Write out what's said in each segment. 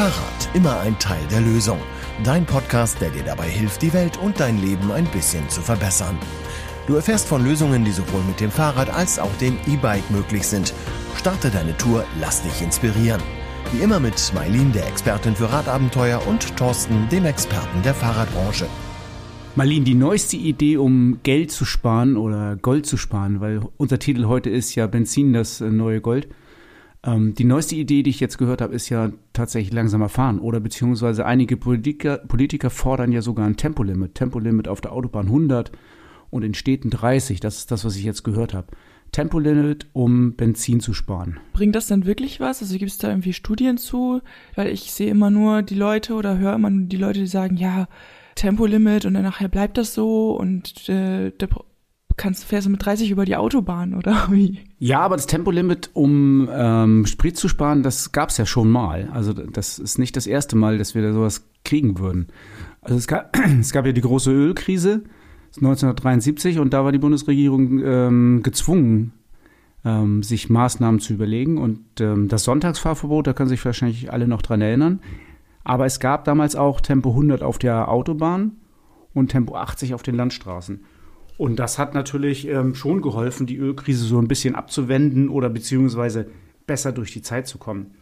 Fahrrad, immer ein Teil der Lösung. Dein Podcast, der dir dabei hilft, die Welt und dein Leben ein bisschen zu verbessern. Du erfährst von Lösungen, die sowohl mit dem Fahrrad als auch dem E-Bike möglich sind. Starte deine Tour, lass dich inspirieren. Wie immer mit Mailin, der Expertin für Radabenteuer, und Thorsten, dem Experten der Fahrradbranche. Marlene, die neueste Idee, um Geld zu sparen oder Gold zu sparen, weil unser Titel heute ist ja Benzin, das äh, neue Gold. Ähm, die neueste Idee, die ich jetzt gehört habe, ist ja tatsächlich langsamer fahren oder beziehungsweise einige Politiker, Politiker fordern ja sogar ein Tempolimit. Tempolimit auf der Autobahn 100 und in Städten 30. Das ist das, was ich jetzt gehört habe. Tempolimit, um Benzin zu sparen. Bringt das denn wirklich was? Also gibt es da irgendwie Studien zu? Weil ich sehe immer nur die Leute oder höre immer nur die Leute, die sagen, ja, Tempolimit und dann nachher bleibt das so und äh, der kannst, fährst du mit 30 über die Autobahn oder wie? Ja, aber das Tempolimit, um ähm, Sprit zu sparen, das gab es ja schon mal. Also das ist nicht das erste Mal, dass wir da sowas kriegen würden. Also es gab, es gab ja die große Ölkrise 1973 und da war die Bundesregierung ähm, gezwungen, ähm, sich Maßnahmen zu überlegen. Und ähm, das Sonntagsfahrverbot, da können sich wahrscheinlich alle noch dran erinnern. Aber es gab damals auch Tempo 100 auf der Autobahn und Tempo 80 auf den Landstraßen. Und das hat natürlich ähm, schon geholfen, die Ölkrise so ein bisschen abzuwenden oder beziehungsweise besser durch die Zeit zu kommen.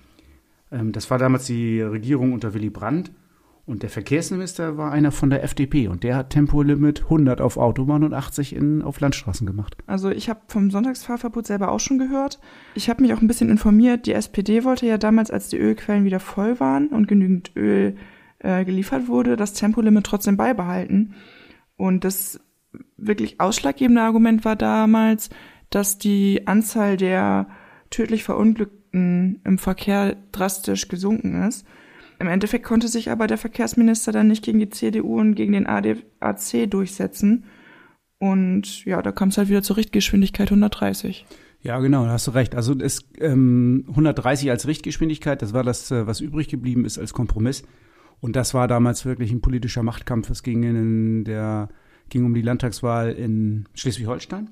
Ähm, das war damals die Regierung unter Willy Brandt und der Verkehrsminister war einer von der FDP und der hat Tempolimit 100 auf Autobahn und 80 in, auf Landstraßen gemacht. Also ich habe vom Sonntagsfahrverbot selber auch schon gehört. Ich habe mich auch ein bisschen informiert. Die SPD wollte ja damals, als die Ölquellen wieder voll waren und genügend Öl äh, geliefert wurde, das Tempolimit trotzdem beibehalten. Und das wirklich ausschlaggebende Argument war damals, dass die Anzahl der tödlich Verunglückten im Verkehr drastisch gesunken ist. Im Endeffekt konnte sich aber der Verkehrsminister dann nicht gegen die CDU und gegen den ADAC durchsetzen. Und ja, da kam es halt wieder zur Richtgeschwindigkeit 130. Ja, genau, da hast du recht. Also es, ähm, 130 als Richtgeschwindigkeit, das war das, äh, was übrig geblieben ist als Kompromiss. Und das war damals wirklich ein politischer Machtkampf. Es ging in der ging um die Landtagswahl in Schleswig-Holstein.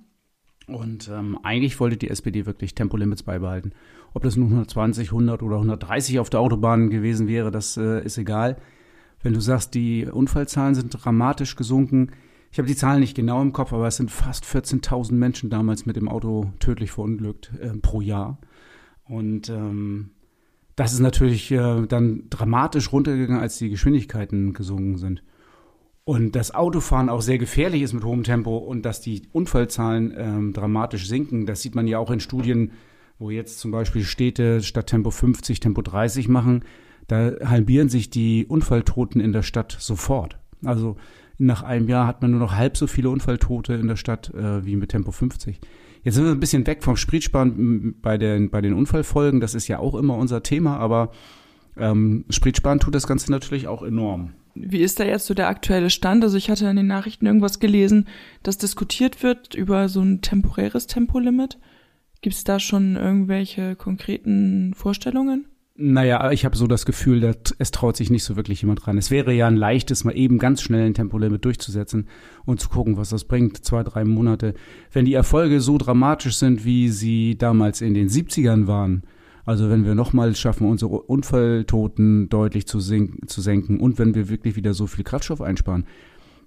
Und ähm, eigentlich wollte die SPD wirklich Tempolimits beibehalten. Ob das nun 120, 100 oder 130 auf der Autobahn gewesen wäre, das äh, ist egal. Wenn du sagst, die Unfallzahlen sind dramatisch gesunken, ich habe die Zahlen nicht genau im Kopf, aber es sind fast 14.000 Menschen damals mit dem Auto tödlich verunglückt äh, pro Jahr. Und ähm, das ist natürlich äh, dann dramatisch runtergegangen, als die Geschwindigkeiten gesunken sind und das Autofahren auch sehr gefährlich ist mit hohem Tempo und dass die Unfallzahlen ähm, dramatisch sinken. Das sieht man ja auch in Studien, wo jetzt zum Beispiel Städte statt Tempo 50 Tempo 30 machen. Da halbieren sich die Unfalltoten in der Stadt sofort. Also nach einem Jahr hat man nur noch halb so viele Unfalltote in der Stadt äh, wie mit Tempo 50. Jetzt sind wir ein bisschen weg vom Spritsparen bei den, bei den Unfallfolgen. Das ist ja auch immer unser Thema, aber ähm, Spritsparen tut das Ganze natürlich auch enorm. Wie ist da jetzt so der aktuelle Stand? Also ich hatte in den Nachrichten irgendwas gelesen, dass diskutiert wird über so ein temporäres Tempolimit. Gibt es da schon irgendwelche konkreten Vorstellungen? Naja, ich habe so das Gefühl, dass es traut sich nicht so wirklich jemand ran. Es wäre ja ein leichtes, mal eben ganz schnell ein Tempolimit durchzusetzen und zu gucken, was das bringt, zwei, drei Monate. Wenn die Erfolge so dramatisch sind, wie sie damals in den 70ern waren, also wenn wir nochmal schaffen, unsere Unfalltoten deutlich zu, zu senken und wenn wir wirklich wieder so viel Kraftstoff einsparen,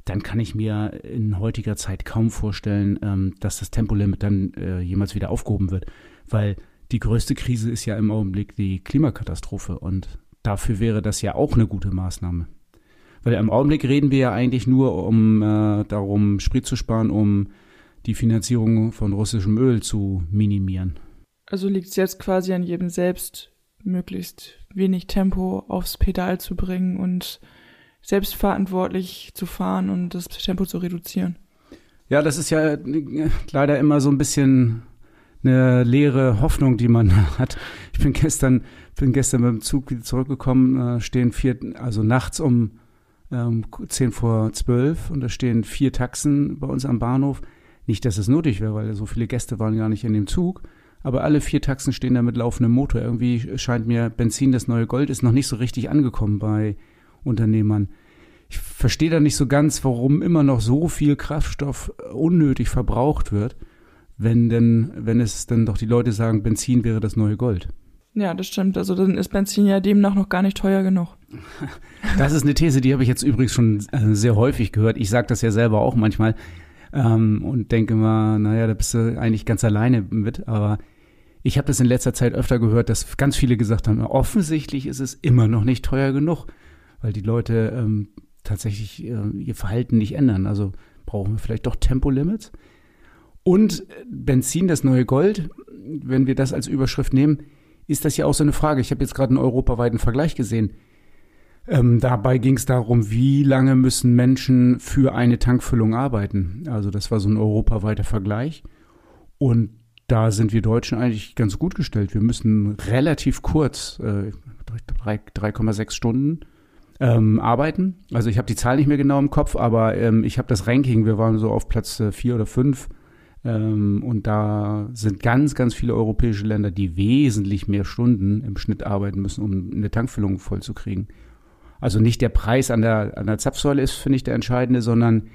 dann kann ich mir in heutiger Zeit kaum vorstellen, ähm, dass das Tempolimit dann äh, jemals wieder aufgehoben wird. Weil die größte Krise ist ja im Augenblick die Klimakatastrophe und dafür wäre das ja auch eine gute Maßnahme. Weil im Augenblick reden wir ja eigentlich nur um äh, darum, Sprit zu sparen, um die Finanzierung von russischem Öl zu minimieren. Also liegt es jetzt quasi an jedem selbst, möglichst wenig Tempo aufs Pedal zu bringen und selbstverantwortlich zu fahren und das Tempo zu reduzieren. Ja, das ist ja äh, leider immer so ein bisschen eine leere Hoffnung, die man hat. Ich bin gestern, bin gestern mit dem Zug wieder zurückgekommen, äh, stehen vier, also nachts um ähm, zehn vor zwölf und da stehen vier Taxen bei uns am Bahnhof. Nicht, dass es nötig wäre, weil so viele Gäste waren gar nicht in dem Zug aber alle vier Taxen stehen da mit laufendem Motor. Irgendwie scheint mir Benzin das neue Gold ist noch nicht so richtig angekommen bei Unternehmern. Ich verstehe da nicht so ganz, warum immer noch so viel Kraftstoff unnötig verbraucht wird, wenn denn, wenn es dann doch die Leute sagen, Benzin wäre das neue Gold. Ja, das stimmt. Also dann ist Benzin ja demnach noch gar nicht teuer genug. Das ist eine These, die habe ich jetzt übrigens schon äh, sehr häufig gehört. Ich sage das ja selber auch manchmal ähm, und denke mal, naja, da bist du eigentlich ganz alleine mit. Aber ich habe das in letzter Zeit öfter gehört, dass ganz viele gesagt haben, offensichtlich ist es immer noch nicht teuer genug, weil die Leute ähm, tatsächlich äh, ihr Verhalten nicht ändern. Also brauchen wir vielleicht doch Tempolimits. Und Benzin, das neue Gold, wenn wir das als Überschrift nehmen, ist das ja auch so eine Frage. Ich habe jetzt gerade einen europaweiten Vergleich gesehen. Ähm, dabei ging es darum, wie lange müssen Menschen für eine Tankfüllung arbeiten. Also das war so ein europaweiter Vergleich. Und da sind wir Deutschen eigentlich ganz gut gestellt. Wir müssen relativ kurz, äh, 3,6 Stunden ähm, arbeiten. Also ich habe die Zahl nicht mehr genau im Kopf, aber ähm, ich habe das Ranking. Wir waren so auf Platz äh, vier oder fünf. Ähm, und da sind ganz, ganz viele europäische Länder, die wesentlich mehr Stunden im Schnitt arbeiten müssen, um eine Tankfüllung vollzukriegen. Also nicht der Preis an der, an der Zapfsäule ist, finde ich, der entscheidende, sondern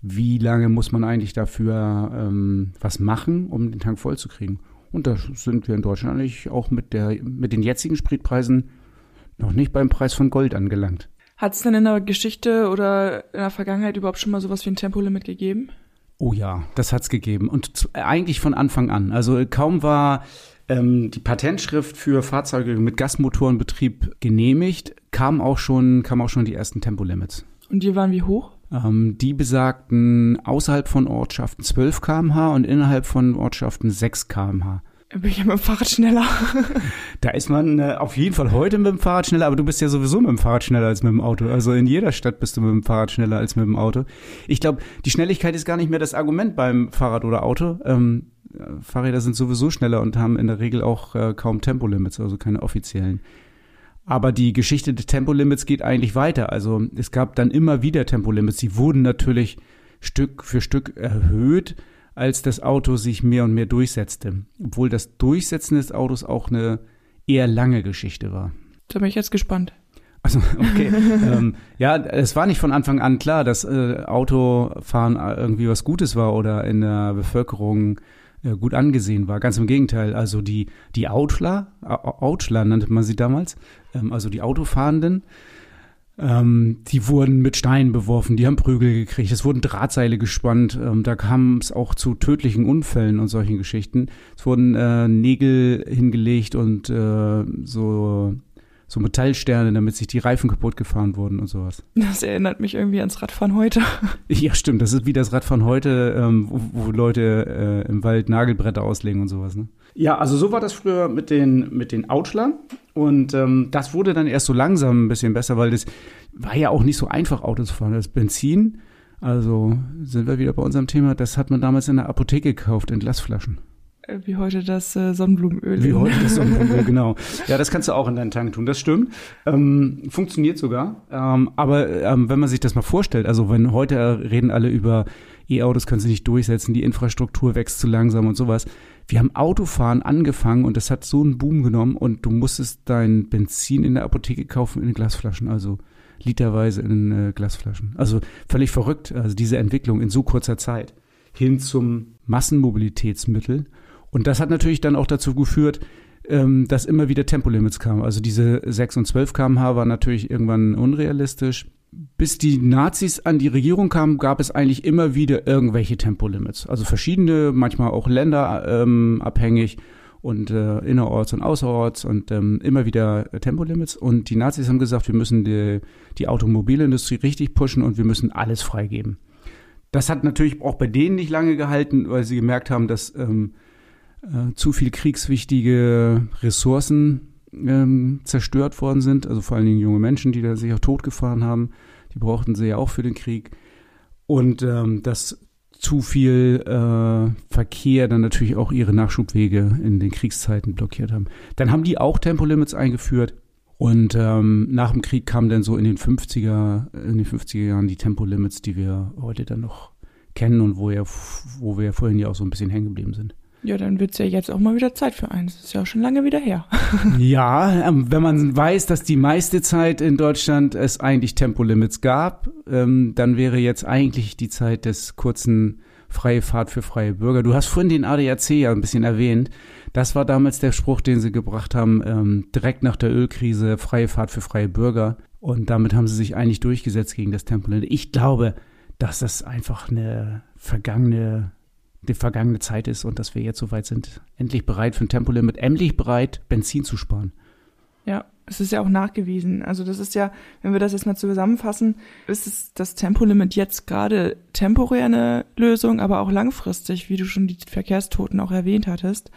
wie lange muss man eigentlich dafür ähm, was machen, um den Tank vollzukriegen. Und da sind wir in Deutschland eigentlich auch mit, der, mit den jetzigen Spritpreisen noch nicht beim Preis von Gold angelangt. Hat es denn in der Geschichte oder in der Vergangenheit überhaupt schon mal sowas wie ein Tempolimit gegeben? Oh ja, das hat's gegeben. Und eigentlich von Anfang an. Also kaum war ähm, die Patentschrift für Fahrzeuge mit Gasmotorenbetrieb genehmigt, kam auch schon, kam auch schon die ersten Tempolimits. Und die waren wie hoch? Ähm, die besagten außerhalb von Ortschaften 12 km/h und innerhalb von Ortschaften 6 km/h. Bin ich ja mit dem Fahrrad schneller. da ist man äh, auf jeden Fall heute mit dem Fahrrad schneller, aber du bist ja sowieso mit dem Fahrrad schneller als mit dem Auto. Also in jeder Stadt bist du mit dem Fahrrad schneller als mit dem Auto. Ich glaube, die Schnelligkeit ist gar nicht mehr das Argument beim Fahrrad oder Auto. Ähm, Fahrräder sind sowieso schneller und haben in der Regel auch äh, kaum Tempolimits, also keine offiziellen. Aber die Geschichte des Tempolimits geht eigentlich weiter. Also es gab dann immer wieder Tempolimits. Die wurden natürlich Stück für Stück erhöht als das Auto sich mehr und mehr durchsetzte. Obwohl das Durchsetzen des Autos auch eine eher lange Geschichte war. Da bin ich jetzt gespannt. Also, okay. ähm, ja, es war nicht von Anfang an klar, dass äh, Autofahren irgendwie was Gutes war oder in der Bevölkerung gut angesehen war. Ganz im Gegenteil. Also die, die Outler, Outler nannte man sie damals, ähm, also die Autofahrenden, ähm, die wurden mit Steinen beworfen, die haben Prügel gekriegt, es wurden Drahtseile gespannt, ähm, da kam es auch zu tödlichen Unfällen und solchen Geschichten. Es wurden äh, Nägel hingelegt und äh, so so Metallsterne, damit sich die Reifen kaputt gefahren wurden und sowas. Das erinnert mich irgendwie ans Radfahren heute. Ja, stimmt. Das ist wie das Radfahren heute, ähm, wo, wo, Leute äh, im Wald Nagelbretter auslegen und sowas. Ne? Ja, also so war das früher mit den, mit den Outschlern. Und ähm, das wurde dann erst so langsam ein bisschen besser, weil das war ja auch nicht so einfach, Auto zu fahren. Das Benzin, also sind wir wieder bei unserem Thema, das hat man damals in der Apotheke gekauft, in Glasflaschen. Wie heute das äh, Sonnenblumenöl. Wie heute das Sonnenblumenöl, genau. Ja, das kannst du auch in deinen Tank tun, das stimmt. Ähm, funktioniert sogar. Ähm, aber ähm, wenn man sich das mal vorstellt, also wenn heute reden alle über E-Autos können sie nicht durchsetzen, die Infrastruktur wächst zu langsam und sowas. Wir haben Autofahren angefangen und das hat so einen Boom genommen und du musstest dein Benzin in der Apotheke kaufen in Glasflaschen, also literweise in äh, Glasflaschen. Also völlig verrückt, also diese Entwicklung in so kurzer Zeit hin zum Massenmobilitätsmittel. Und das hat natürlich dann auch dazu geführt, ähm, dass immer wieder Tempolimits kamen. Also diese 6 und 12 km/h war natürlich irgendwann unrealistisch bis die Nazis an die Regierung kamen, gab es eigentlich immer wieder irgendwelche Tempolimits. Also verschiedene, manchmal auch länderabhängig ähm, und äh, innerorts und außerorts und ähm, immer wieder Tempolimits. Und die Nazis haben gesagt, wir müssen die, die Automobilindustrie richtig pushen und wir müssen alles freigeben. Das hat natürlich auch bei denen nicht lange gehalten, weil sie gemerkt haben, dass ähm, äh, zu viel kriegswichtige Ressourcen ähm, zerstört worden sind, also vor allen Dingen junge Menschen, die da sich auch totgefahren haben, die brauchten sie ja auch für den Krieg. Und ähm, dass zu viel äh, Verkehr dann natürlich auch ihre Nachschubwege in den Kriegszeiten blockiert haben. Dann haben die auch Tempolimits eingeführt. Und ähm, nach dem Krieg kamen dann so in den 50er, in den 50er Jahren die Tempolimits, die wir heute dann noch kennen und wo, ja, wo wir vorhin ja auch so ein bisschen hängen geblieben sind. Ja, dann wird's ja jetzt auch mal wieder Zeit für eins. Das ist ja auch schon lange wieder her. ja, ähm, wenn man weiß, dass die meiste Zeit in Deutschland es eigentlich Tempolimits gab, ähm, dann wäre jetzt eigentlich die Zeit des kurzen freie Fahrt für freie Bürger. Du hast vorhin den ADAC ja ein bisschen erwähnt. Das war damals der Spruch, den sie gebracht haben, ähm, direkt nach der Ölkrise, freie Fahrt für freie Bürger. Und damit haben sie sich eigentlich durchgesetzt gegen das Tempolimit. Ich glaube, dass das einfach eine vergangene, die vergangene Zeit ist und dass wir jetzt soweit sind, endlich bereit für ein Tempolimit, endlich bereit, Benzin zu sparen. Ja, es ist ja auch nachgewiesen. Also das ist ja, wenn wir das jetzt mal zusammenfassen, ist es das Tempolimit jetzt gerade temporär eine Lösung, aber auch langfristig, wie du schon die Verkehrstoten auch erwähnt hattest.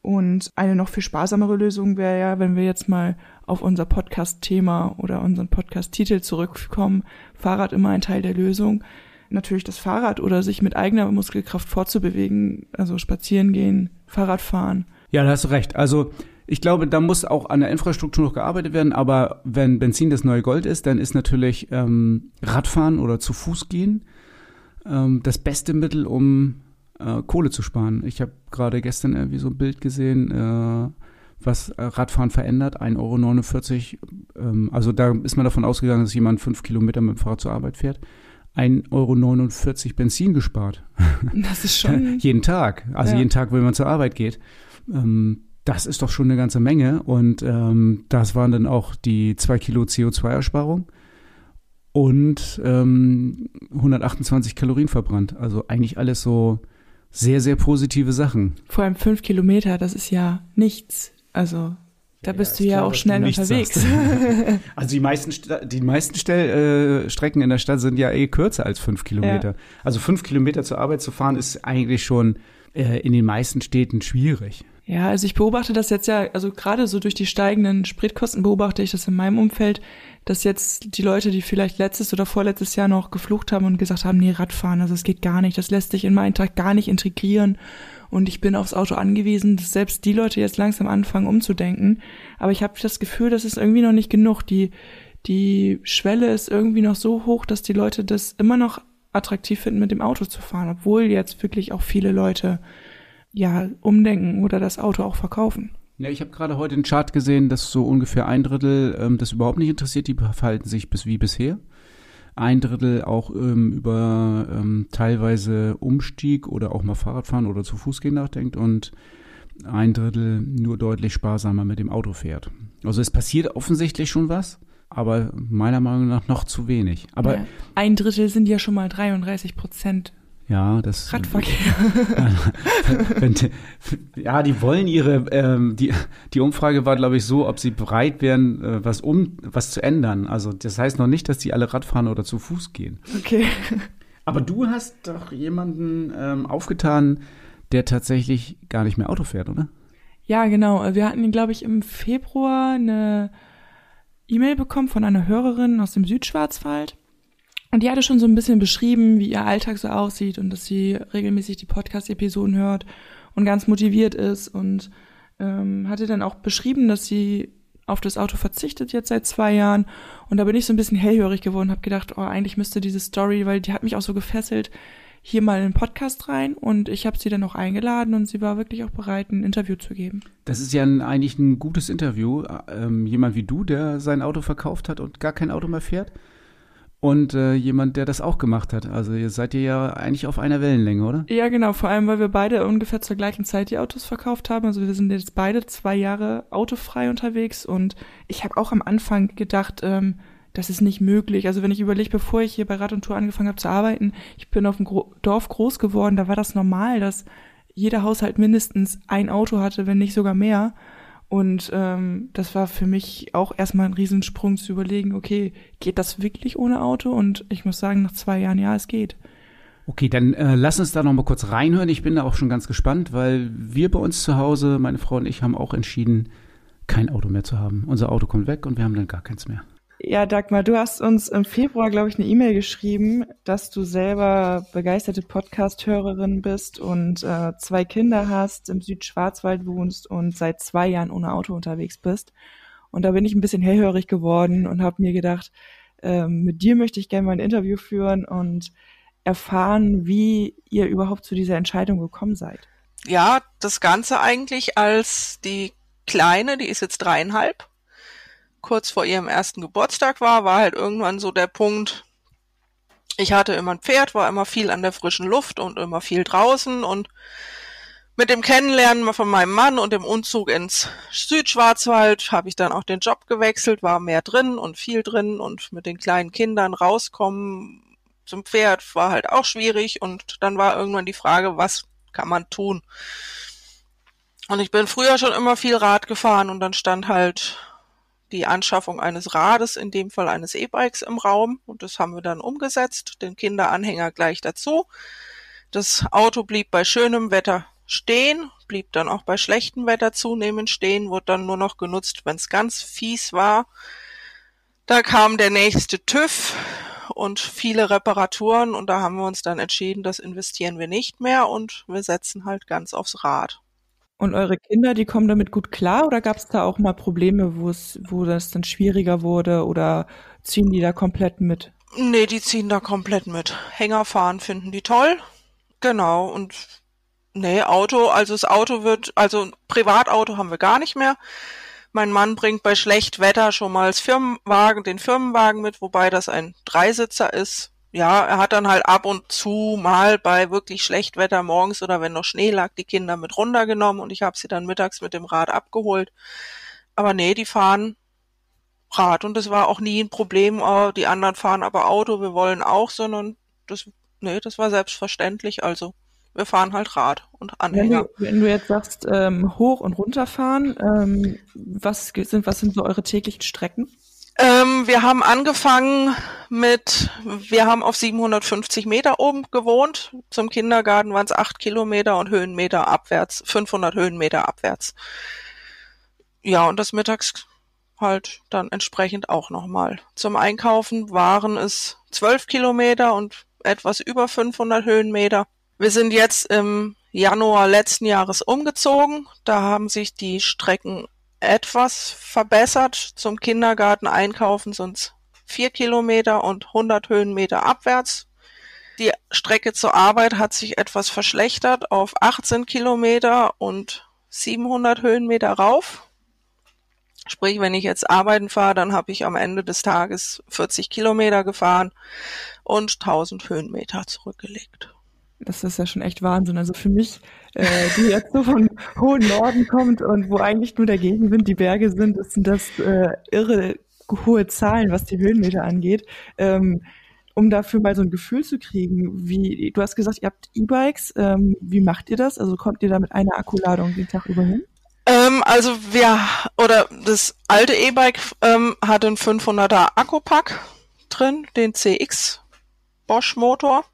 Und eine noch viel sparsamere Lösung wäre ja, wenn wir jetzt mal auf unser Podcast-Thema oder unseren Podcast-Titel zurückkommen, Fahrrad immer ein Teil der Lösung. Natürlich das Fahrrad oder sich mit eigener Muskelkraft fortzubewegen, also spazieren gehen, Fahrrad fahren. Ja, da hast du recht. Also ich glaube, da muss auch an der Infrastruktur noch gearbeitet werden, aber wenn Benzin das neue Gold ist, dann ist natürlich ähm, Radfahren oder zu Fuß gehen ähm, das beste Mittel, um äh, Kohle zu sparen. Ich habe gerade gestern irgendwie so ein Bild gesehen, äh, was Radfahren verändert, 1,49 Euro. Ähm, also da ist man davon ausgegangen, dass jemand fünf Kilometer mit dem Fahrrad zur Arbeit fährt. 1,49 Euro Benzin gespart. Das ist schon. jeden Tag. Also ja. jeden Tag, wenn man zur Arbeit geht. Ähm, das ist doch schon eine ganze Menge. Und ähm, das waren dann auch die zwei Kilo CO2-Ersparung und ähm, 128 Kalorien verbrannt. Also eigentlich alles so sehr, sehr positive Sachen. Vor allem fünf Kilometer, das ist ja nichts. Also da ja, bist du ja klar, auch schnell unterwegs. also die meisten, die meisten Stell, äh, Strecken in der Stadt sind ja eh kürzer als fünf Kilometer. Ja. Also fünf Kilometer zur Arbeit zu fahren ist eigentlich schon äh, in den meisten Städten schwierig. Ja, also ich beobachte das jetzt ja, also gerade so durch die steigenden Spritkosten beobachte ich das in meinem Umfeld, dass jetzt die Leute, die vielleicht letztes oder vorletztes Jahr noch geflucht haben und gesagt haben, nee, Radfahren, also es geht gar nicht, das lässt sich in meinen Tag gar nicht integrieren und ich bin aufs Auto angewiesen, dass selbst die Leute jetzt langsam anfangen umzudenken. Aber ich habe das Gefühl, das ist irgendwie noch nicht genug. Die, die Schwelle ist irgendwie noch so hoch, dass die Leute das immer noch attraktiv finden, mit dem Auto zu fahren, obwohl jetzt wirklich auch viele Leute ja umdenken oder das Auto auch verkaufen. Ja, ich habe gerade heute einen Chart gesehen, dass so ungefähr ein Drittel ähm, das überhaupt nicht interessiert, die verhalten sich bis wie bisher. Ein Drittel auch ähm, über ähm, teilweise Umstieg oder auch mal Fahrradfahren oder zu Fuß gehen nachdenkt und ein Drittel nur deutlich sparsamer mit dem Auto fährt. Also es passiert offensichtlich schon was, aber meiner Meinung nach noch zu wenig. Aber ja, ein Drittel sind ja schon mal 33 Prozent ja, das. Radverkehr. ja, die wollen ihre, ähm, die, die Umfrage war, glaube ich, so, ob sie bereit wären, äh, was um, was zu ändern. Also, das heißt noch nicht, dass die alle Radfahren oder zu Fuß gehen. Okay. Aber du hast doch jemanden ähm, aufgetan, der tatsächlich gar nicht mehr Auto fährt, oder? Ja, genau. Wir hatten, glaube ich, im Februar eine E-Mail bekommen von einer Hörerin aus dem Südschwarzwald und die hatte schon so ein bisschen beschrieben, wie ihr Alltag so aussieht und dass sie regelmäßig die Podcast-Episoden hört und ganz motiviert ist und ähm, hatte dann auch beschrieben, dass sie auf das Auto verzichtet jetzt seit zwei Jahren. Und da bin ich so ein bisschen hellhörig geworden, habe gedacht, oh, eigentlich müsste diese Story, weil die hat mich auch so gefesselt, hier mal in den Podcast rein. Und ich habe sie dann auch eingeladen und sie war wirklich auch bereit, ein Interview zu geben. Das ist ja ein, eigentlich ein gutes Interview. Ähm, jemand wie du, der sein Auto verkauft hat und gar kein Auto mehr fährt und äh, jemand, der das auch gemacht hat. Also ihr seid ihr ja eigentlich auf einer Wellenlänge, oder? Ja, genau. Vor allem, weil wir beide ungefähr zur gleichen Zeit die Autos verkauft haben. Also wir sind jetzt beide zwei Jahre autofrei unterwegs und ich habe auch am Anfang gedacht, ähm, das ist nicht möglich. Also wenn ich überlege, bevor ich hier bei Rad und Tour angefangen habe zu arbeiten, ich bin auf dem Gro Dorf groß geworden, da war das normal, dass jeder Haushalt mindestens ein Auto hatte, wenn nicht sogar mehr. Und ähm, das war für mich auch erstmal ein Riesensprung zu überlegen, okay, geht das wirklich ohne Auto? Und ich muss sagen, nach zwei Jahren, ja, es geht. Okay, dann äh, lass uns da noch mal kurz reinhören. Ich bin da auch schon ganz gespannt, weil wir bei uns zu Hause, meine Frau und ich, haben auch entschieden, kein Auto mehr zu haben. Unser Auto kommt weg und wir haben dann gar keins mehr. Ja, Dagmar, du hast uns im Februar, glaube ich, eine E-Mail geschrieben, dass du selber begeisterte Podcast-Hörerin bist und äh, zwei Kinder hast, im Südschwarzwald wohnst und seit zwei Jahren ohne Auto unterwegs bist. Und da bin ich ein bisschen hellhörig geworden und habe mir gedacht, äh, mit dir möchte ich gerne mal ein Interview führen und erfahren, wie ihr überhaupt zu dieser Entscheidung gekommen seid. Ja, das Ganze eigentlich als die Kleine, die ist jetzt dreieinhalb kurz vor ihrem ersten Geburtstag war, war halt irgendwann so der Punkt, ich hatte immer ein Pferd, war immer viel an der frischen Luft und immer viel draußen und mit dem Kennenlernen von meinem Mann und dem Umzug ins Südschwarzwald habe ich dann auch den Job gewechselt, war mehr drin und viel drin und mit den kleinen Kindern rauskommen zum Pferd war halt auch schwierig und dann war irgendwann die Frage, was kann man tun? Und ich bin früher schon immer viel Rad gefahren und dann stand halt die Anschaffung eines Rades, in dem Fall eines E-Bikes im Raum und das haben wir dann umgesetzt, den Kinderanhänger gleich dazu. Das Auto blieb bei schönem Wetter stehen, blieb dann auch bei schlechtem Wetter zunehmend stehen, wurde dann nur noch genutzt, wenn es ganz fies war. Da kam der nächste TÜV und viele Reparaturen und da haben wir uns dann entschieden, das investieren wir nicht mehr und wir setzen halt ganz aufs Rad. Und eure Kinder, die kommen damit gut klar oder gab es da auch mal Probleme, wo das dann schwieriger wurde oder ziehen die da komplett mit? Nee, die ziehen da komplett mit. Hängerfahren finden die toll. Genau. Und Nee, Auto, also das Auto wird, also Privatauto haben wir gar nicht mehr. Mein Mann bringt bei schlecht Wetter schon mal das Firmenwagen, den Firmenwagen mit, wobei das ein Dreisitzer ist. Ja, er hat dann halt ab und zu mal bei wirklich schlecht Wetter morgens oder wenn noch Schnee lag, die Kinder mit runtergenommen und ich habe sie dann mittags mit dem Rad abgeholt. Aber nee, die fahren Rad und das war auch nie ein Problem. Oh, die anderen fahren aber Auto, wir wollen auch, sondern das, nee, das war selbstverständlich. Also wir fahren halt Rad und Anhänger. Wenn du, wenn du jetzt sagst, ähm, hoch und runterfahren, ähm, was sind, was sind so eure täglichen Strecken? Ähm, wir haben angefangen mit, wir haben auf 750 Meter oben gewohnt. Zum Kindergarten waren es acht Kilometer und Höhenmeter abwärts, 500 Höhenmeter abwärts. Ja, und das mittags halt dann entsprechend auch nochmal. Zum Einkaufen waren es zwölf Kilometer und etwas über 500 Höhenmeter. Wir sind jetzt im Januar letzten Jahres umgezogen. Da haben sich die Strecken etwas verbessert. Zum Kindergarten einkaufen sind es vier Kilometer und 100 Höhenmeter abwärts. Die Strecke zur Arbeit hat sich etwas verschlechtert auf 18 Kilometer und 700 Höhenmeter rauf. Sprich, wenn ich jetzt arbeiten fahre, dann habe ich am Ende des Tages 40 Kilometer gefahren und 1000 Höhenmeter zurückgelegt. Das ist ja schon echt Wahnsinn. Also für mich, äh, die jetzt so vom hohen Norden kommt und wo eigentlich nur der Gegenwind die Berge sind, sind das äh, irre hohe Zahlen, was die Höhenmeter angeht. Ähm, um dafür mal so ein Gefühl zu kriegen, wie, du hast gesagt, ihr habt E-Bikes, ähm, wie macht ihr das? Also kommt ihr da mit einer Akkuladung den Tag über hin? Ähm, also wir, oder das alte E-Bike ähm, hat einen 500er Akkupack drin, den CX Bosch Motor.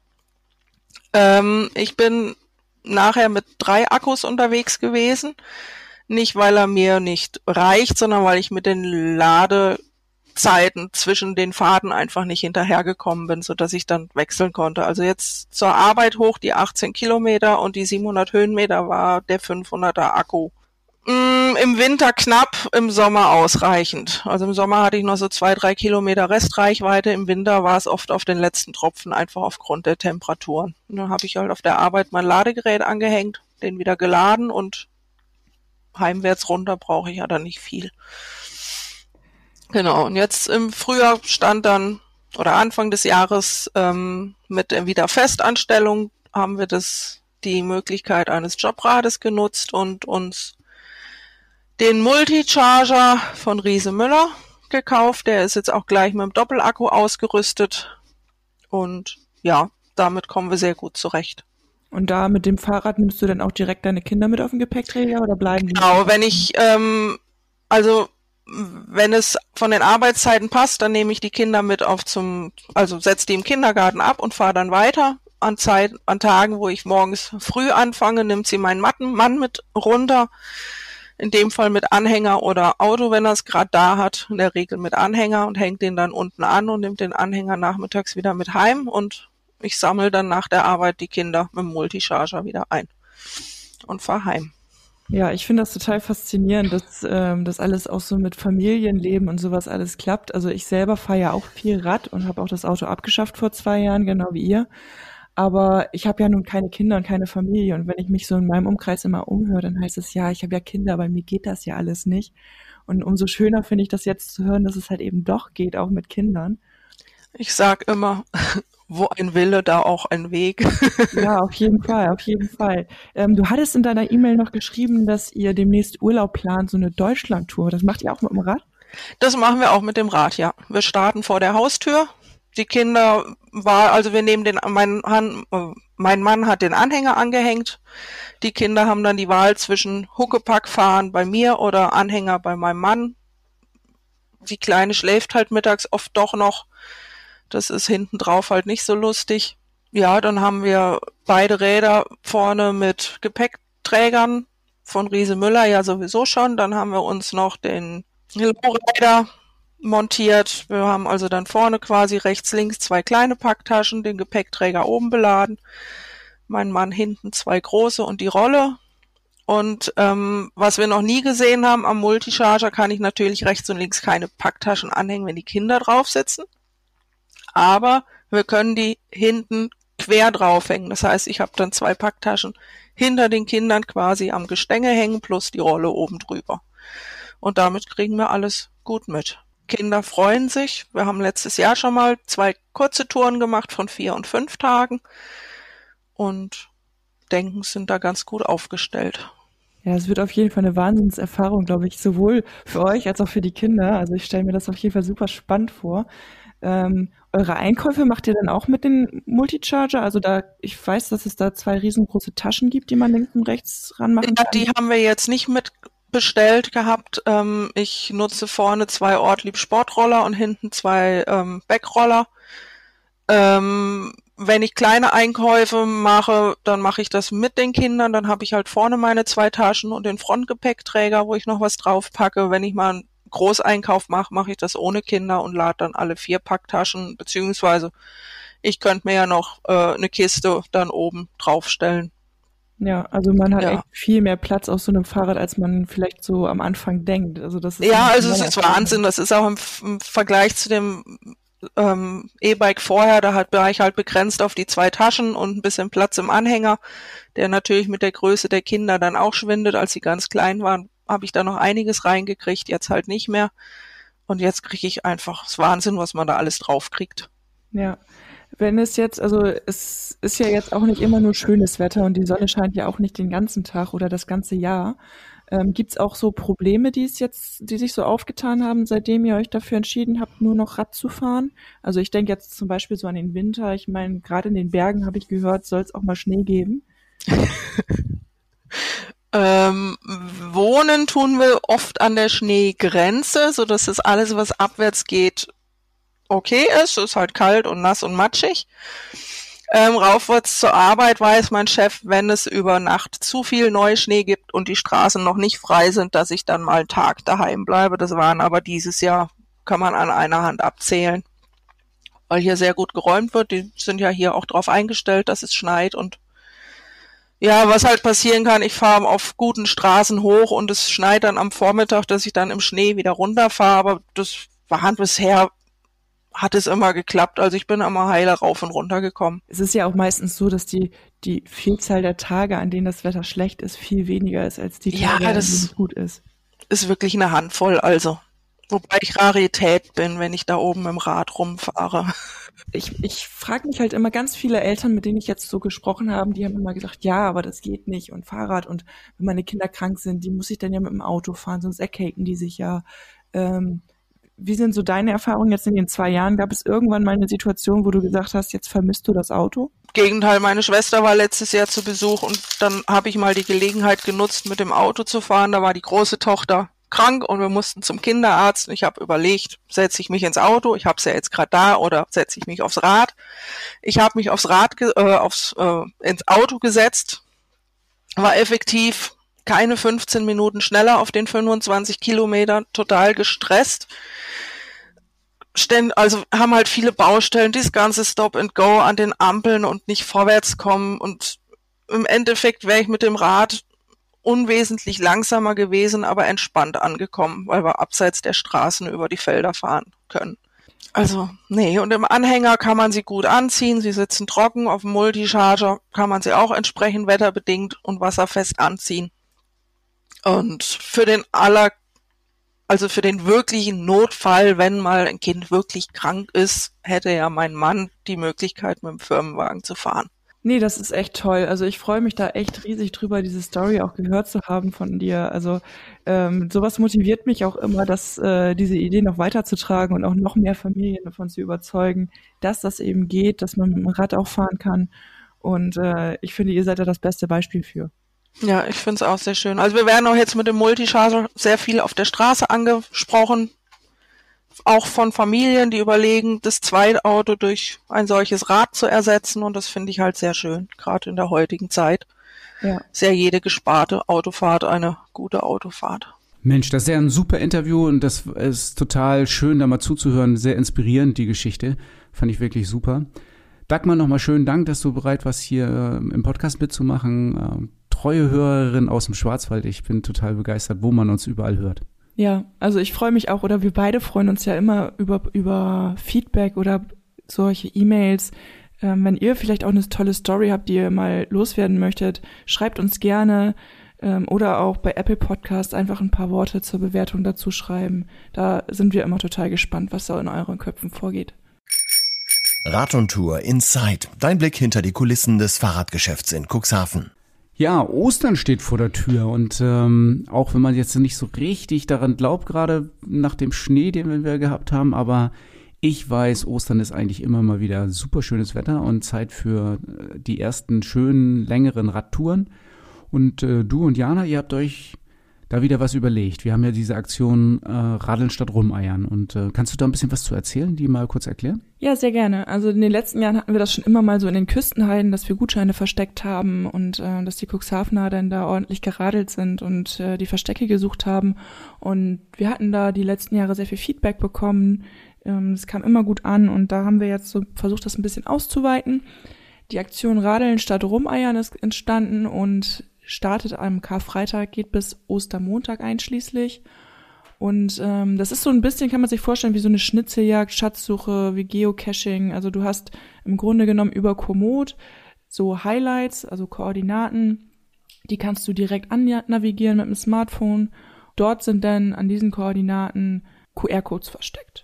Ähm, ich bin nachher mit drei Akkus unterwegs gewesen. Nicht, weil er mir nicht reicht, sondern weil ich mit den Ladezeiten zwischen den Fahrten einfach nicht hinterhergekommen bin, so dass ich dann wechseln konnte. Also jetzt zur Arbeit hoch die 18 Kilometer und die 700 Höhenmeter war der 500er Akku. Mm, Im Winter knapp, im Sommer ausreichend. Also im Sommer hatte ich noch so zwei, drei Kilometer Restreichweite. Im Winter war es oft auf den letzten Tropfen, einfach aufgrund der Temperaturen. Und dann habe ich halt auf der Arbeit mein Ladegerät angehängt, den wieder geladen und heimwärts runter brauche ich ja dann nicht viel. Genau, und jetzt im Frühjahr stand dann, oder Anfang des Jahres, ähm, mit der Wiederfestanstellung haben wir das die Möglichkeit eines Jobrades genutzt und uns den Multicharger von Riese Müller gekauft. Der ist jetzt auch gleich mit dem Doppelakku ausgerüstet. Und ja, damit kommen wir sehr gut zurecht. Und da mit dem Fahrrad nimmst du dann auch direkt deine Kinder mit auf den Gepäckträger oder bleiben die? Genau, wenn ich, ähm, also wenn es von den Arbeitszeiten passt, dann nehme ich die Kinder mit auf zum, also setze die im Kindergarten ab und fahre dann weiter. An Zeit, an Tagen, wo ich morgens früh anfange, nimmt sie meinen Mann mit runter in dem Fall mit Anhänger oder Auto, wenn er es gerade da hat, in der Regel mit Anhänger und hängt den dann unten an und nimmt den Anhänger nachmittags wieder mit heim und ich sammle dann nach der Arbeit die Kinder mit dem Multicharger wieder ein und fahr heim. Ja, ich finde das total faszinierend, dass ähm, das alles auch so mit Familienleben und sowas alles klappt. Also ich selber fahre ja auch viel Rad und habe auch das Auto abgeschafft vor zwei Jahren, genau wie ihr. Aber ich habe ja nun keine Kinder und keine Familie. Und wenn ich mich so in meinem Umkreis immer umhöre, dann heißt es ja, ich habe ja Kinder, aber mir geht das ja alles nicht. Und umso schöner finde ich das jetzt zu hören, dass es halt eben doch geht, auch mit Kindern. Ich sag immer, wo ein Wille, da auch ein Weg. ja, auf jeden Fall, auf jeden Fall. Ähm, du hattest in deiner E-Mail noch geschrieben, dass ihr demnächst Urlaub plant, so eine Deutschlandtour. Das macht ihr auch mit dem Rad? Das machen wir auch mit dem Rad, ja. Wir starten vor der Haustür. Die Kinder war, also wir nehmen den, mein, mein Mann hat den Anhänger angehängt. Die Kinder haben dann die Wahl zwischen Huckepack fahren bei mir oder Anhänger bei meinem Mann. Die Kleine schläft halt mittags oft doch noch. Das ist hinten drauf halt nicht so lustig. Ja, dann haben wir beide Räder vorne mit Gepäckträgern von Riese Müller ja sowieso schon. Dann haben wir uns noch den Lowrider montiert. Wir haben also dann vorne quasi rechts, links zwei kleine Packtaschen, den Gepäckträger oben beladen. Mein Mann hinten zwei große und die Rolle. Und ähm, was wir noch nie gesehen haben am Multicharger, kann ich natürlich rechts und links keine Packtaschen anhängen, wenn die Kinder drauf sitzen aber wir können die hinten quer draufhängen. Das heißt, ich habe dann zwei Packtaschen hinter den Kindern quasi am Gestänge hängen plus die Rolle oben drüber. Und damit kriegen wir alles gut mit. Kinder freuen sich. Wir haben letztes Jahr schon mal zwei kurze Touren gemacht von vier und fünf Tagen und denken, sind da ganz gut aufgestellt. Ja, es wird auf jeden Fall eine Wahnsinnserfahrung, glaube ich, sowohl für euch als auch für die Kinder. Also ich stelle mir das auf jeden Fall super spannend vor. Ähm, eure Einkäufe macht ihr dann auch mit dem Multicharger? Also da, ich weiß, dass es da zwei riesengroße Taschen gibt, die man links und rechts ranmachen kann. Ja, die haben wir jetzt nicht mit bestellt gehabt. Ähm, ich nutze vorne zwei Ortlieb Sportroller und hinten zwei ähm, Backroller. Ähm, wenn ich kleine Einkäufe mache, dann mache ich das mit den Kindern. Dann habe ich halt vorne meine zwei Taschen und den Frontgepäckträger, wo ich noch was drauf packe. Wenn ich mal Großeinkauf mache, mache ich das ohne Kinder und lade dann alle vier Packtaschen, beziehungsweise ich könnte mir ja noch äh, eine Kiste dann oben draufstellen. Ja, also man hat ja. echt viel mehr Platz auf so einem Fahrrad, als man vielleicht so am Anfang denkt. Also das ist ja, also es ist Wahnsinn. Das ist auch im, im Vergleich zu dem ähm, E-Bike vorher, da hat, war ich halt begrenzt auf die zwei Taschen und ein bisschen Platz im Anhänger, der natürlich mit der Größe der Kinder dann auch schwindet. Als sie ganz klein waren, habe ich da noch einiges reingekriegt, jetzt halt nicht mehr. Und jetzt kriege ich einfach, es Wahnsinn, was man da alles drauf kriegt. Ja. Wenn es jetzt, also es ist ja jetzt auch nicht immer nur schönes Wetter und die Sonne scheint ja auch nicht den ganzen Tag oder das ganze Jahr. Ähm, Gibt es auch so Probleme, die es jetzt, die sich so aufgetan haben, seitdem ihr euch dafür entschieden habt, nur noch Rad zu fahren? Also ich denke jetzt zum Beispiel so an den Winter. Ich meine, gerade in den Bergen habe ich gehört, soll es auch mal Schnee geben. Ähm, wohnen tun wir oft an der Schneegrenze, so dass es alles, was abwärts geht, okay ist. Ist halt kalt und nass und matschig. Ähm, raufwärts zur Arbeit weiß mein Chef, wenn es über Nacht zu viel Neuschnee gibt und die Straßen noch nicht frei sind, dass ich dann mal einen Tag daheim bleibe. Das waren aber dieses Jahr, kann man an einer Hand abzählen. Weil hier sehr gut geräumt wird. Die sind ja hier auch drauf eingestellt, dass es schneit und ja, was halt passieren kann, ich fahre auf guten Straßen hoch und es schneit dann am Vormittag, dass ich dann im Schnee wieder runterfahre, aber das war bisher hat es immer geklappt. Also ich bin immer heile rauf und runter gekommen. Es ist ja auch meistens so, dass die, die Vielzahl der Tage, an denen das Wetter schlecht ist, viel weniger ist als die Tage, ja, an denen es gut ist. Ist wirklich eine Handvoll, also. Wobei ich Rarität bin, wenn ich da oben im Rad rumfahre. Ich, ich frage mich halt immer ganz viele Eltern, mit denen ich jetzt so gesprochen habe, die haben immer gesagt, ja, aber das geht nicht und Fahrrad und wenn meine Kinder krank sind, die muss ich dann ja mit dem Auto fahren, sonst erkälten die sich ja. Ähm, wie sind so deine Erfahrungen jetzt in den zwei Jahren? Gab es irgendwann mal eine Situation, wo du gesagt hast, jetzt vermisst du das Auto? Gegenteil, meine Schwester war letztes Jahr zu Besuch und dann habe ich mal die Gelegenheit genutzt, mit dem Auto zu fahren. Da war die große Tochter krank und wir mussten zum Kinderarzt. Ich habe überlegt, setze ich mich ins Auto, ich habe es ja jetzt gerade da, oder setze ich mich aufs Rad. Ich habe mich aufs Rad, äh, aufs, äh, ins Auto gesetzt, war effektiv keine 15 Minuten schneller auf den 25 Kilometern, total gestresst. Ständ, also haben halt viele Baustellen, dieses ganze Stop and Go an den Ampeln und nicht vorwärts kommen und im Endeffekt wäre ich mit dem Rad unwesentlich langsamer gewesen, aber entspannt angekommen, weil wir abseits der Straßen über die Felder fahren können. Also, nee, und im Anhänger kann man sie gut anziehen, sie sitzen trocken, auf dem Multicharger kann man sie auch entsprechend wetterbedingt und wasserfest anziehen. Und für den aller Also für den wirklichen Notfall, wenn mal ein Kind wirklich krank ist, hätte ja mein Mann die Möglichkeit, mit dem Firmenwagen zu fahren. Nee, das ist echt toll. Also ich freue mich da echt riesig drüber, diese Story auch gehört zu haben von dir. Also ähm, sowas motiviert mich auch immer, dass äh, diese Idee noch weiterzutragen und auch noch mehr Familien davon zu überzeugen, dass das eben geht, dass man mit dem Rad auch fahren kann. Und äh, ich finde, ihr seid da das beste Beispiel für. Ja, ich finde es auch sehr schön. Also wir werden auch jetzt mit dem Multichasel sehr viel auf der Straße angesprochen auch von Familien, die überlegen, das Zweitauto durch ein solches Rad zu ersetzen. Und das finde ich halt sehr schön, gerade in der heutigen Zeit. Ja. Sehr jede gesparte Autofahrt eine gute Autofahrt. Mensch, das ist ja ein super Interview und das ist total schön, da mal zuzuhören. Sehr inspirierend, die Geschichte. Fand ich wirklich super. Dagmar, nochmal schönen Dank, dass du bereit warst, hier äh, im Podcast mitzumachen. Äh, treue Hörerin aus dem Schwarzwald. Ich bin total begeistert, wo man uns überall hört. Ja, also ich freue mich auch, oder wir beide freuen uns ja immer über, über Feedback oder solche E-Mails. Ähm, wenn ihr vielleicht auch eine tolle Story habt, die ihr mal loswerden möchtet, schreibt uns gerne ähm, oder auch bei Apple Podcast einfach ein paar Worte zur Bewertung dazu schreiben. Da sind wir immer total gespannt, was da in euren Köpfen vorgeht. Rad und Tour Inside. Dein Blick hinter die Kulissen des Fahrradgeschäfts in Cuxhaven. Ja, Ostern steht vor der Tür und ähm, auch wenn man jetzt nicht so richtig daran glaubt, gerade nach dem Schnee, den wir gehabt haben, aber ich weiß, Ostern ist eigentlich immer mal wieder super schönes Wetter und Zeit für äh, die ersten schönen, längeren Radtouren. Und äh, du und Jana, ihr habt euch da wieder was überlegt. Wir haben ja diese Aktion äh, Radeln statt Rumeiern. Und äh, kannst du da ein bisschen was zu erzählen, die mal kurz erklären? Ja, sehr gerne. Also in den letzten Jahren hatten wir das schon immer mal so in den Küstenheiden, dass wir Gutscheine versteckt haben und äh, dass die Cuxhavener dann da ordentlich geradelt sind und äh, die Verstecke gesucht haben. Und wir hatten da die letzten Jahre sehr viel Feedback bekommen. Ähm, es kam immer gut an und da haben wir jetzt so versucht, das ein bisschen auszuweiten. Die Aktion Radeln statt Rumeiern ist entstanden und startet am Karfreitag, geht bis Ostermontag einschließlich. Und ähm, das ist so ein bisschen, kann man sich vorstellen, wie so eine Schnitzeljagd, Schatzsuche, wie Geocaching. Also du hast im Grunde genommen über Komoot so Highlights, also Koordinaten, die kannst du direkt annavigieren mit dem Smartphone. Dort sind dann an diesen Koordinaten QR-Codes versteckt.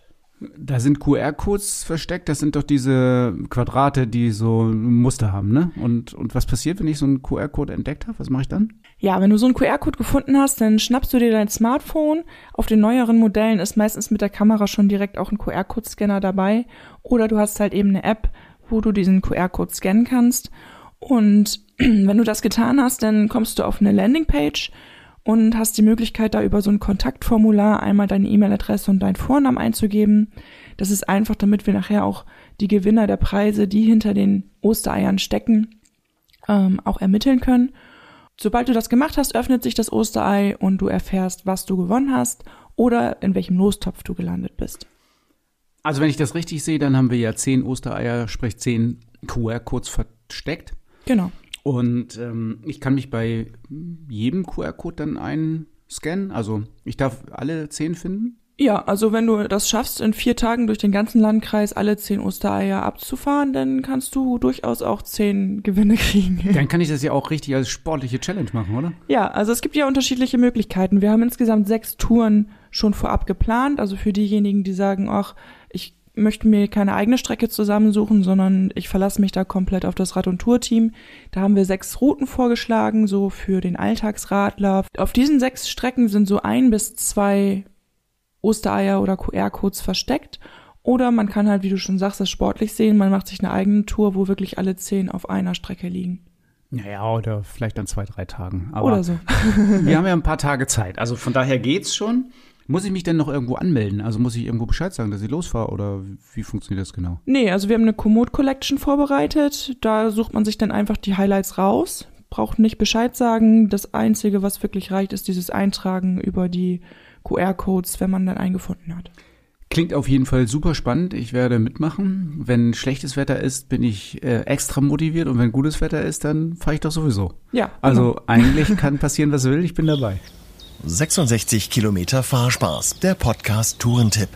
Da sind QR-Codes versteckt, das sind doch diese Quadrate, die so Muster haben, ne? Und, und was passiert, wenn ich so einen QR-Code entdeckt habe? Was mache ich dann? Ja, wenn du so einen QR-Code gefunden hast, dann schnappst du dir dein Smartphone. Auf den neueren Modellen ist meistens mit der Kamera schon direkt auch ein QR-Code-Scanner dabei. Oder du hast halt eben eine App, wo du diesen QR-Code scannen kannst. Und wenn du das getan hast, dann kommst du auf eine Landingpage und hast die Möglichkeit, da über so ein Kontaktformular einmal deine E-Mail-Adresse und deinen Vornamen einzugeben. Das ist einfach, damit wir nachher auch die Gewinner der Preise, die hinter den Ostereiern stecken, ähm, auch ermitteln können. Sobald du das gemacht hast, öffnet sich das Osterei und du erfährst, was du gewonnen hast oder in welchem Lostopf du gelandet bist. Also wenn ich das richtig sehe, dann haben wir ja zehn Ostereier, sprich zehn QR-Codes versteckt. Genau. Und ähm, ich kann mich bei jedem QR-Code dann einscannen. Also ich darf alle zehn finden. Ja, also wenn du das schaffst, in vier Tagen durch den ganzen Landkreis alle zehn Ostereier abzufahren, dann kannst du durchaus auch zehn Gewinne kriegen. Dann kann ich das ja auch richtig als sportliche Challenge machen, oder? Ja, also es gibt ja unterschiedliche Möglichkeiten. Wir haben insgesamt sechs Touren schon vorab geplant. Also für diejenigen, die sagen, ach, ich möchte mir keine eigene Strecke zusammensuchen, sondern ich verlasse mich da komplett auf das Rad- und Tour-Team. Da haben wir sechs Routen vorgeschlagen, so für den Alltagsradler. Auf diesen sechs Strecken sind so ein bis zwei Ostereier oder QR-Codes versteckt. Oder man kann halt, wie du schon sagst, das sportlich sehen. Man macht sich eine eigene Tour, wo wirklich alle zehn auf einer Strecke liegen. Naja, oder vielleicht an zwei, drei Tagen. Aber oder so. wir haben ja ein paar Tage Zeit. Also von daher geht's schon. Muss ich mich denn noch irgendwo anmelden? Also muss ich irgendwo Bescheid sagen, dass ich losfahre oder wie funktioniert das genau? Nee, also wir haben eine Komoot Collection vorbereitet. Da sucht man sich dann einfach die Highlights raus. Braucht nicht Bescheid sagen. Das Einzige, was wirklich reicht, ist dieses Eintragen über die QR-Codes, wenn man dann eingefunden hat. Klingt auf jeden Fall super spannend. Ich werde mitmachen. Wenn schlechtes Wetter ist, bin ich äh, extra motiviert und wenn gutes Wetter ist, dann fahre ich doch sowieso. Ja. Also genau. eigentlich kann passieren, was will. Ich bin dabei. 66 Kilometer Fahrspaß, der Podcast Tourentipp.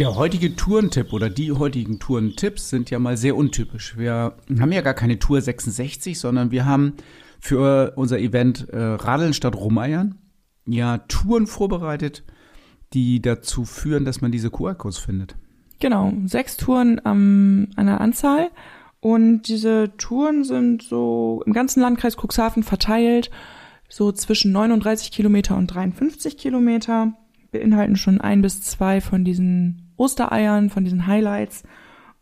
Der heutige Tourentipp oder die heutigen Tourentipps sind ja mal sehr untypisch. Wir haben ja gar keine Tour 66, sondern wir haben für unser Event äh, Radeln statt Rumeiern ja Touren vorbereitet, die dazu führen, dass man diese QR-Codes findet. Genau, sechs Touren ähm, an der Anzahl. Und diese Touren sind so im ganzen Landkreis Cuxhaven verteilt, so zwischen 39 Kilometer und 53 Kilometer, beinhalten schon ein bis zwei von diesen Ostereiern, von diesen Highlights.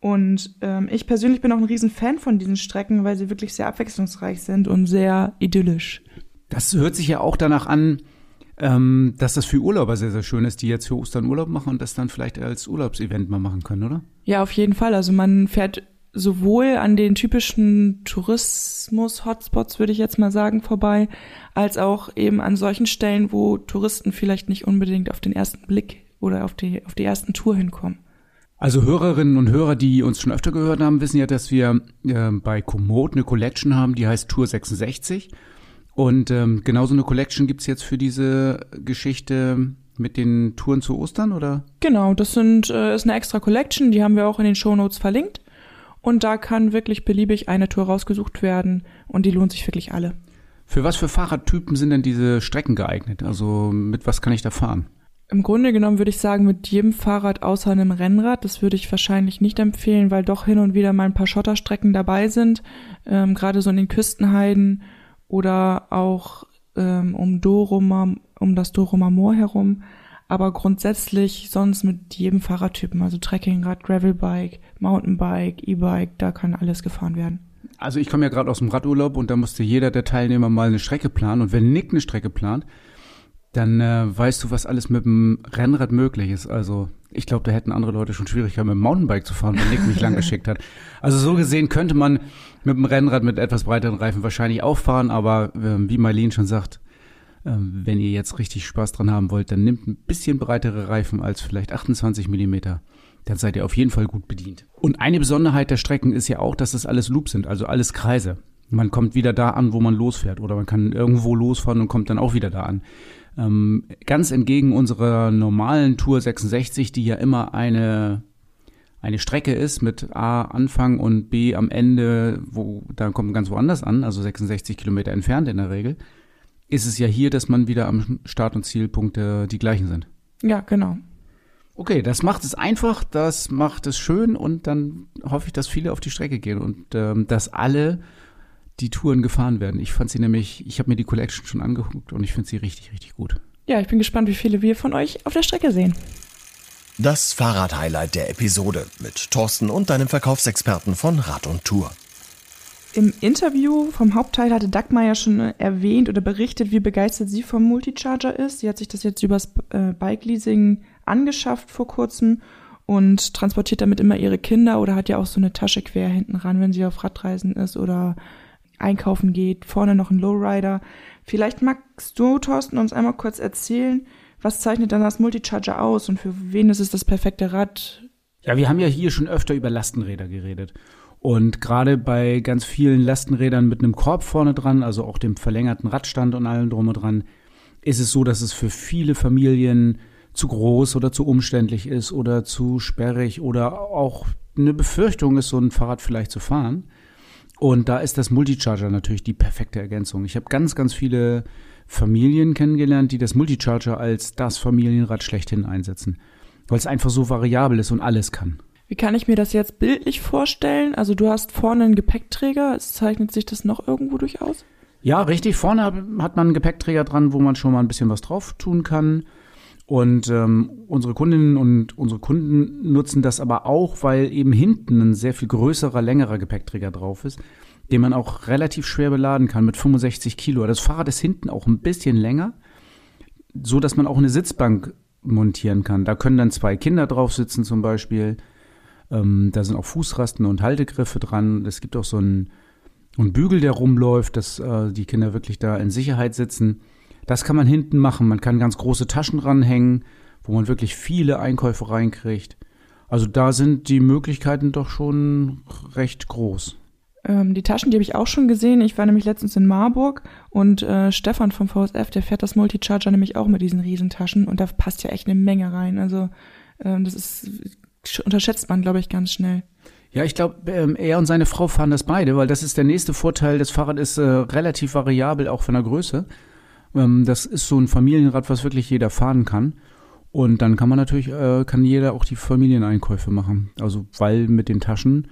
Und ähm, ich persönlich bin auch ein riesen Fan von diesen Strecken, weil sie wirklich sehr abwechslungsreich sind und sehr idyllisch. Das hört sich ja auch danach an, ähm, dass das für Urlauber sehr, sehr schön ist, die jetzt für Ostern Urlaub machen und das dann vielleicht als Urlaubsevent mal machen können, oder? Ja, auf jeden Fall. Also man fährt sowohl an den typischen Tourismus-Hotspots, würde ich jetzt mal sagen, vorbei, als auch eben an solchen Stellen, wo Touristen vielleicht nicht unbedingt auf den ersten Blick oder auf die, auf die ersten Tour hinkommen. Also Hörerinnen und Hörer, die uns schon öfter gehört haben, wissen ja, dass wir äh, bei Komoot eine Collection haben, die heißt Tour 66. Und ähm, genauso eine Collection gibt's jetzt für diese Geschichte mit den Touren zu Ostern, oder? Genau, das sind, äh, ist eine extra Collection, die haben wir auch in den Show Notes verlinkt. Und da kann wirklich beliebig eine Tour rausgesucht werden und die lohnt sich wirklich alle. Für was für Fahrradtypen sind denn diese Strecken geeignet? Also mit was kann ich da fahren? Im Grunde genommen würde ich sagen, mit jedem Fahrrad außer einem Rennrad. Das würde ich wahrscheinlich nicht empfehlen, weil doch hin und wieder mal ein paar Schotterstrecken dabei sind. Ähm, Gerade so in den Küstenheiden oder auch ähm, um Doroma, um das Doroma Moor herum. Aber grundsätzlich sonst mit jedem Fahrradtypen, also Trekkingrad, Gravelbike, Mountainbike, E-Bike, da kann alles gefahren werden. Also ich komme ja gerade aus dem Radurlaub und da musste jeder der Teilnehmer mal eine Strecke planen. Und wenn Nick eine Strecke plant, dann äh, weißt du, was alles mit dem Rennrad möglich ist. Also ich glaube, da hätten andere Leute schon Schwierigkeiten mit dem Mountainbike zu fahren, wenn Nick mich lang geschickt hat. Also so gesehen könnte man mit dem Rennrad mit etwas breiteren Reifen wahrscheinlich auch fahren, aber äh, wie Marlene schon sagt, wenn ihr jetzt richtig Spaß dran haben wollt, dann nimmt ein bisschen breitere Reifen als vielleicht 28 Millimeter. Dann seid ihr auf jeden Fall gut bedient. Und eine Besonderheit der Strecken ist ja auch, dass das alles Loops sind, also alles Kreise. Man kommt wieder da an, wo man losfährt, oder man kann irgendwo losfahren und kommt dann auch wieder da an. Ähm, ganz entgegen unserer normalen Tour 66, die ja immer eine eine Strecke ist mit A Anfang und B am Ende, wo da kommt man ganz woanders an, also 66 Kilometer entfernt in der Regel, ist es ja hier, dass man wieder am Start- und Zielpunkt äh, die gleichen sind. Ja, genau. Okay, das macht es einfach, das macht es schön und dann hoffe ich, dass viele auf die Strecke gehen und ähm, dass alle die Touren gefahren werden. Ich fand sie nämlich, ich habe mir die Collection schon angeguckt und ich finde sie richtig, richtig gut. Ja, ich bin gespannt, wie viele wir von euch auf der Strecke sehen. Das Fahrrad-Highlight der Episode mit Thorsten und deinem Verkaufsexperten von Rad und Tour. Im Interview vom Hauptteil hatte Dagmar ja schon erwähnt oder berichtet, wie begeistert sie vom Multicharger ist. Sie hat sich das jetzt übers äh, Bike-Leasing angeschafft vor kurzem und transportiert damit immer ihre Kinder oder hat ja auch so eine Tasche quer hinten ran, wenn sie auf Radreisen ist oder einkaufen geht. Vorne noch ein Lowrider. Vielleicht magst du, Thorsten, uns einmal kurz erzählen, was zeichnet dann das Multicharger aus und für wen ist es das perfekte Rad? Ja, wir haben ja hier schon öfter über Lastenräder geredet. Und gerade bei ganz vielen Lastenrädern mit einem Korb vorne dran, also auch dem verlängerten Radstand und allem drum und dran, ist es so, dass es für viele Familien zu groß oder zu umständlich ist oder zu sperrig oder auch eine Befürchtung ist, so ein Fahrrad vielleicht zu fahren. Und da ist das Multicharger natürlich die perfekte Ergänzung. Ich habe ganz, ganz viele Familien kennengelernt, die das Multicharger als das Familienrad schlechthin einsetzen, weil es einfach so variabel ist und alles kann. Wie kann ich mir das jetzt bildlich vorstellen? Also du hast vorne einen Gepäckträger, es zeichnet sich das noch irgendwo durchaus? Ja, richtig. Vorne hat man einen Gepäckträger dran, wo man schon mal ein bisschen was drauf tun kann. Und ähm, unsere Kundinnen und unsere Kunden nutzen das aber auch, weil eben hinten ein sehr viel größerer, längerer Gepäckträger drauf ist, den man auch relativ schwer beladen kann mit 65 Kilo. Das Fahrrad ist hinten auch ein bisschen länger, so dass man auch eine Sitzbank montieren kann. Da können dann zwei Kinder drauf sitzen zum Beispiel. Ähm, da sind auch Fußrasten und Haltegriffe dran. Es gibt auch so einen, einen Bügel, der rumläuft, dass äh, die Kinder wirklich da in Sicherheit sitzen. Das kann man hinten machen. Man kann ganz große Taschen ranhängen, wo man wirklich viele Einkäufe reinkriegt. Also da sind die Möglichkeiten doch schon recht groß. Ähm, die Taschen, die habe ich auch schon gesehen. Ich war nämlich letztens in Marburg und äh, Stefan vom VSF, der fährt das Multicharger nämlich auch mit diesen Riesentaschen und da passt ja echt eine Menge rein. Also ähm, das ist unterschätzt man, glaube ich, ganz schnell. Ja, ich glaube, ähm, er und seine Frau fahren das beide, weil das ist der nächste Vorteil. Das Fahrrad ist äh, relativ variabel, auch von der Größe. Ähm, das ist so ein Familienrad, was wirklich jeder fahren kann. Und dann kann man natürlich, äh, kann jeder auch die Familieneinkäufe machen. Also weil mit den Taschen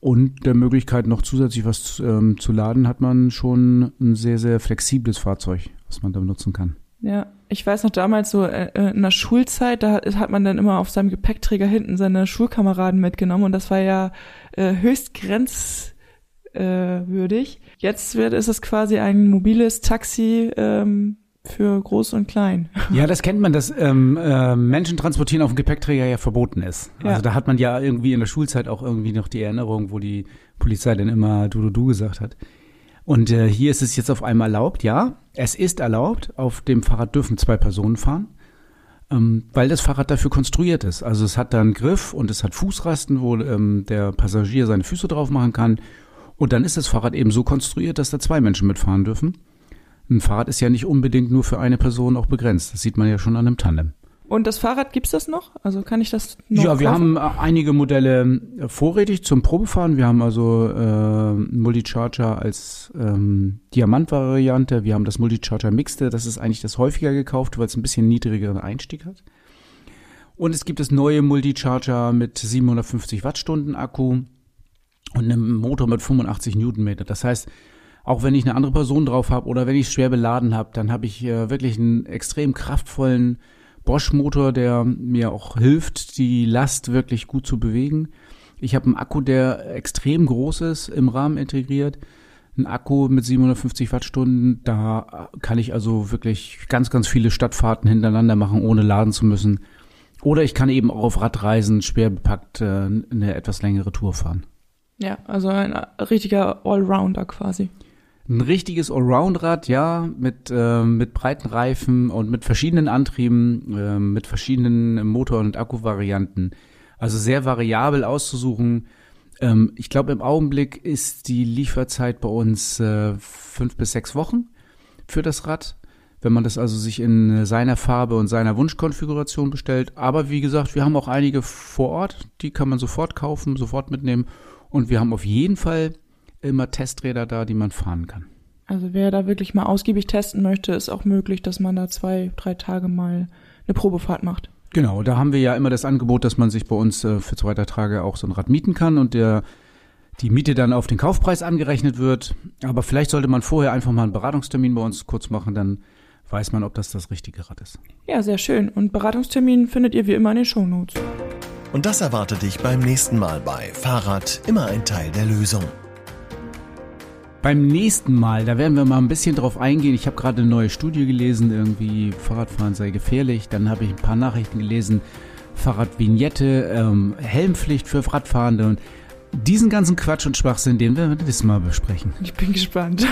und der Möglichkeit noch zusätzlich was ähm, zu laden, hat man schon ein sehr, sehr flexibles Fahrzeug, was man da benutzen kann. Ja, ich weiß noch damals so äh, äh in der Schulzeit, da hat man dann immer auf seinem Gepäckträger hinten seine Schulkameraden mitgenommen und das war ja äh, höchst grenzwürdig. Äh, Jetzt wird, ist es quasi ein mobiles Taxi ähm, für groß und klein. Ja, das kennt man, dass ähm, äh, Menschen transportieren auf dem Gepäckträger ja verboten ist. Also ja. da hat man ja irgendwie in der Schulzeit auch irgendwie noch die Erinnerung, wo die Polizei dann immer du du du gesagt hat. Und äh, hier ist es jetzt auf einmal erlaubt, ja, es ist erlaubt. Auf dem Fahrrad dürfen zwei Personen fahren, ähm, weil das Fahrrad dafür konstruiert ist. Also es hat da einen Griff und es hat Fußrasten, wo ähm, der Passagier seine Füße drauf machen kann. Und dann ist das Fahrrad eben so konstruiert, dass da zwei Menschen mitfahren dürfen. Ein Fahrrad ist ja nicht unbedingt nur für eine Person auch begrenzt. Das sieht man ja schon an einem Tandem. Und das Fahrrad gibt's das noch? Also kann ich das noch Ja, wir kaufen? haben äh, einige Modelle äh, vorrätig zum Probefahren. Wir haben also äh, Multicharger als ähm, Diamant-Variante. Wir haben das Multicharger Mixte. Das ist eigentlich das häufiger gekauft, weil es ein bisschen niedrigeren Einstieg hat. Und es gibt das neue Multicharger mit 750 Wattstunden Akku und einem Motor mit 85 Newtonmeter. Das heißt, auch wenn ich eine andere Person drauf habe oder wenn ich es schwer beladen habe, dann habe ich äh, wirklich einen extrem kraftvollen Bosch-Motor, der mir auch hilft, die Last wirklich gut zu bewegen. Ich habe einen Akku, der extrem groß ist, im Rahmen integriert. Ein Akku mit 750 Wattstunden, da kann ich also wirklich ganz, ganz viele Stadtfahrten hintereinander machen, ohne laden zu müssen. Oder ich kann eben auch auf Radreisen schwer bepackt äh, eine etwas längere Tour fahren. Ja, also ein richtiger Allrounder quasi ein richtiges Allround-Rad, ja, mit, äh, mit breiten Reifen und mit verschiedenen Antrieben, äh, mit verschiedenen Motor- und Akkuvarianten. Also sehr variabel auszusuchen. Ähm, ich glaube, im Augenblick ist die Lieferzeit bei uns äh, fünf bis sechs Wochen für das Rad. Wenn man das also sich in seiner Farbe und seiner Wunschkonfiguration bestellt. Aber wie gesagt, wir haben auch einige vor Ort, die kann man sofort kaufen, sofort mitnehmen. Und wir haben auf jeden Fall immer Testräder da, die man fahren kann. Also wer da wirklich mal ausgiebig testen möchte, ist auch möglich, dass man da zwei, drei Tage mal eine Probefahrt macht. Genau, da haben wir ja immer das Angebot, dass man sich bei uns äh, für zwei, drei Tage auch so ein Rad mieten kann und der die Miete dann auf den Kaufpreis angerechnet wird. Aber vielleicht sollte man vorher einfach mal einen Beratungstermin bei uns kurz machen, dann weiß man, ob das das richtige Rad ist. Ja, sehr schön. Und Beratungstermin findet ihr wie immer in den Shownotes. Und das erwartet dich beim nächsten Mal bei Fahrrad immer ein Teil der Lösung. Beim nächsten Mal, da werden wir mal ein bisschen drauf eingehen. Ich habe gerade eine neue Studie gelesen, irgendwie Fahrradfahren sei gefährlich. Dann habe ich ein paar Nachrichten gelesen, Fahrradvignette, ähm, Helmpflicht für Radfahrende und diesen ganzen Quatsch und Schwachsinn, den werden wir das Mal besprechen. Ich bin gespannt.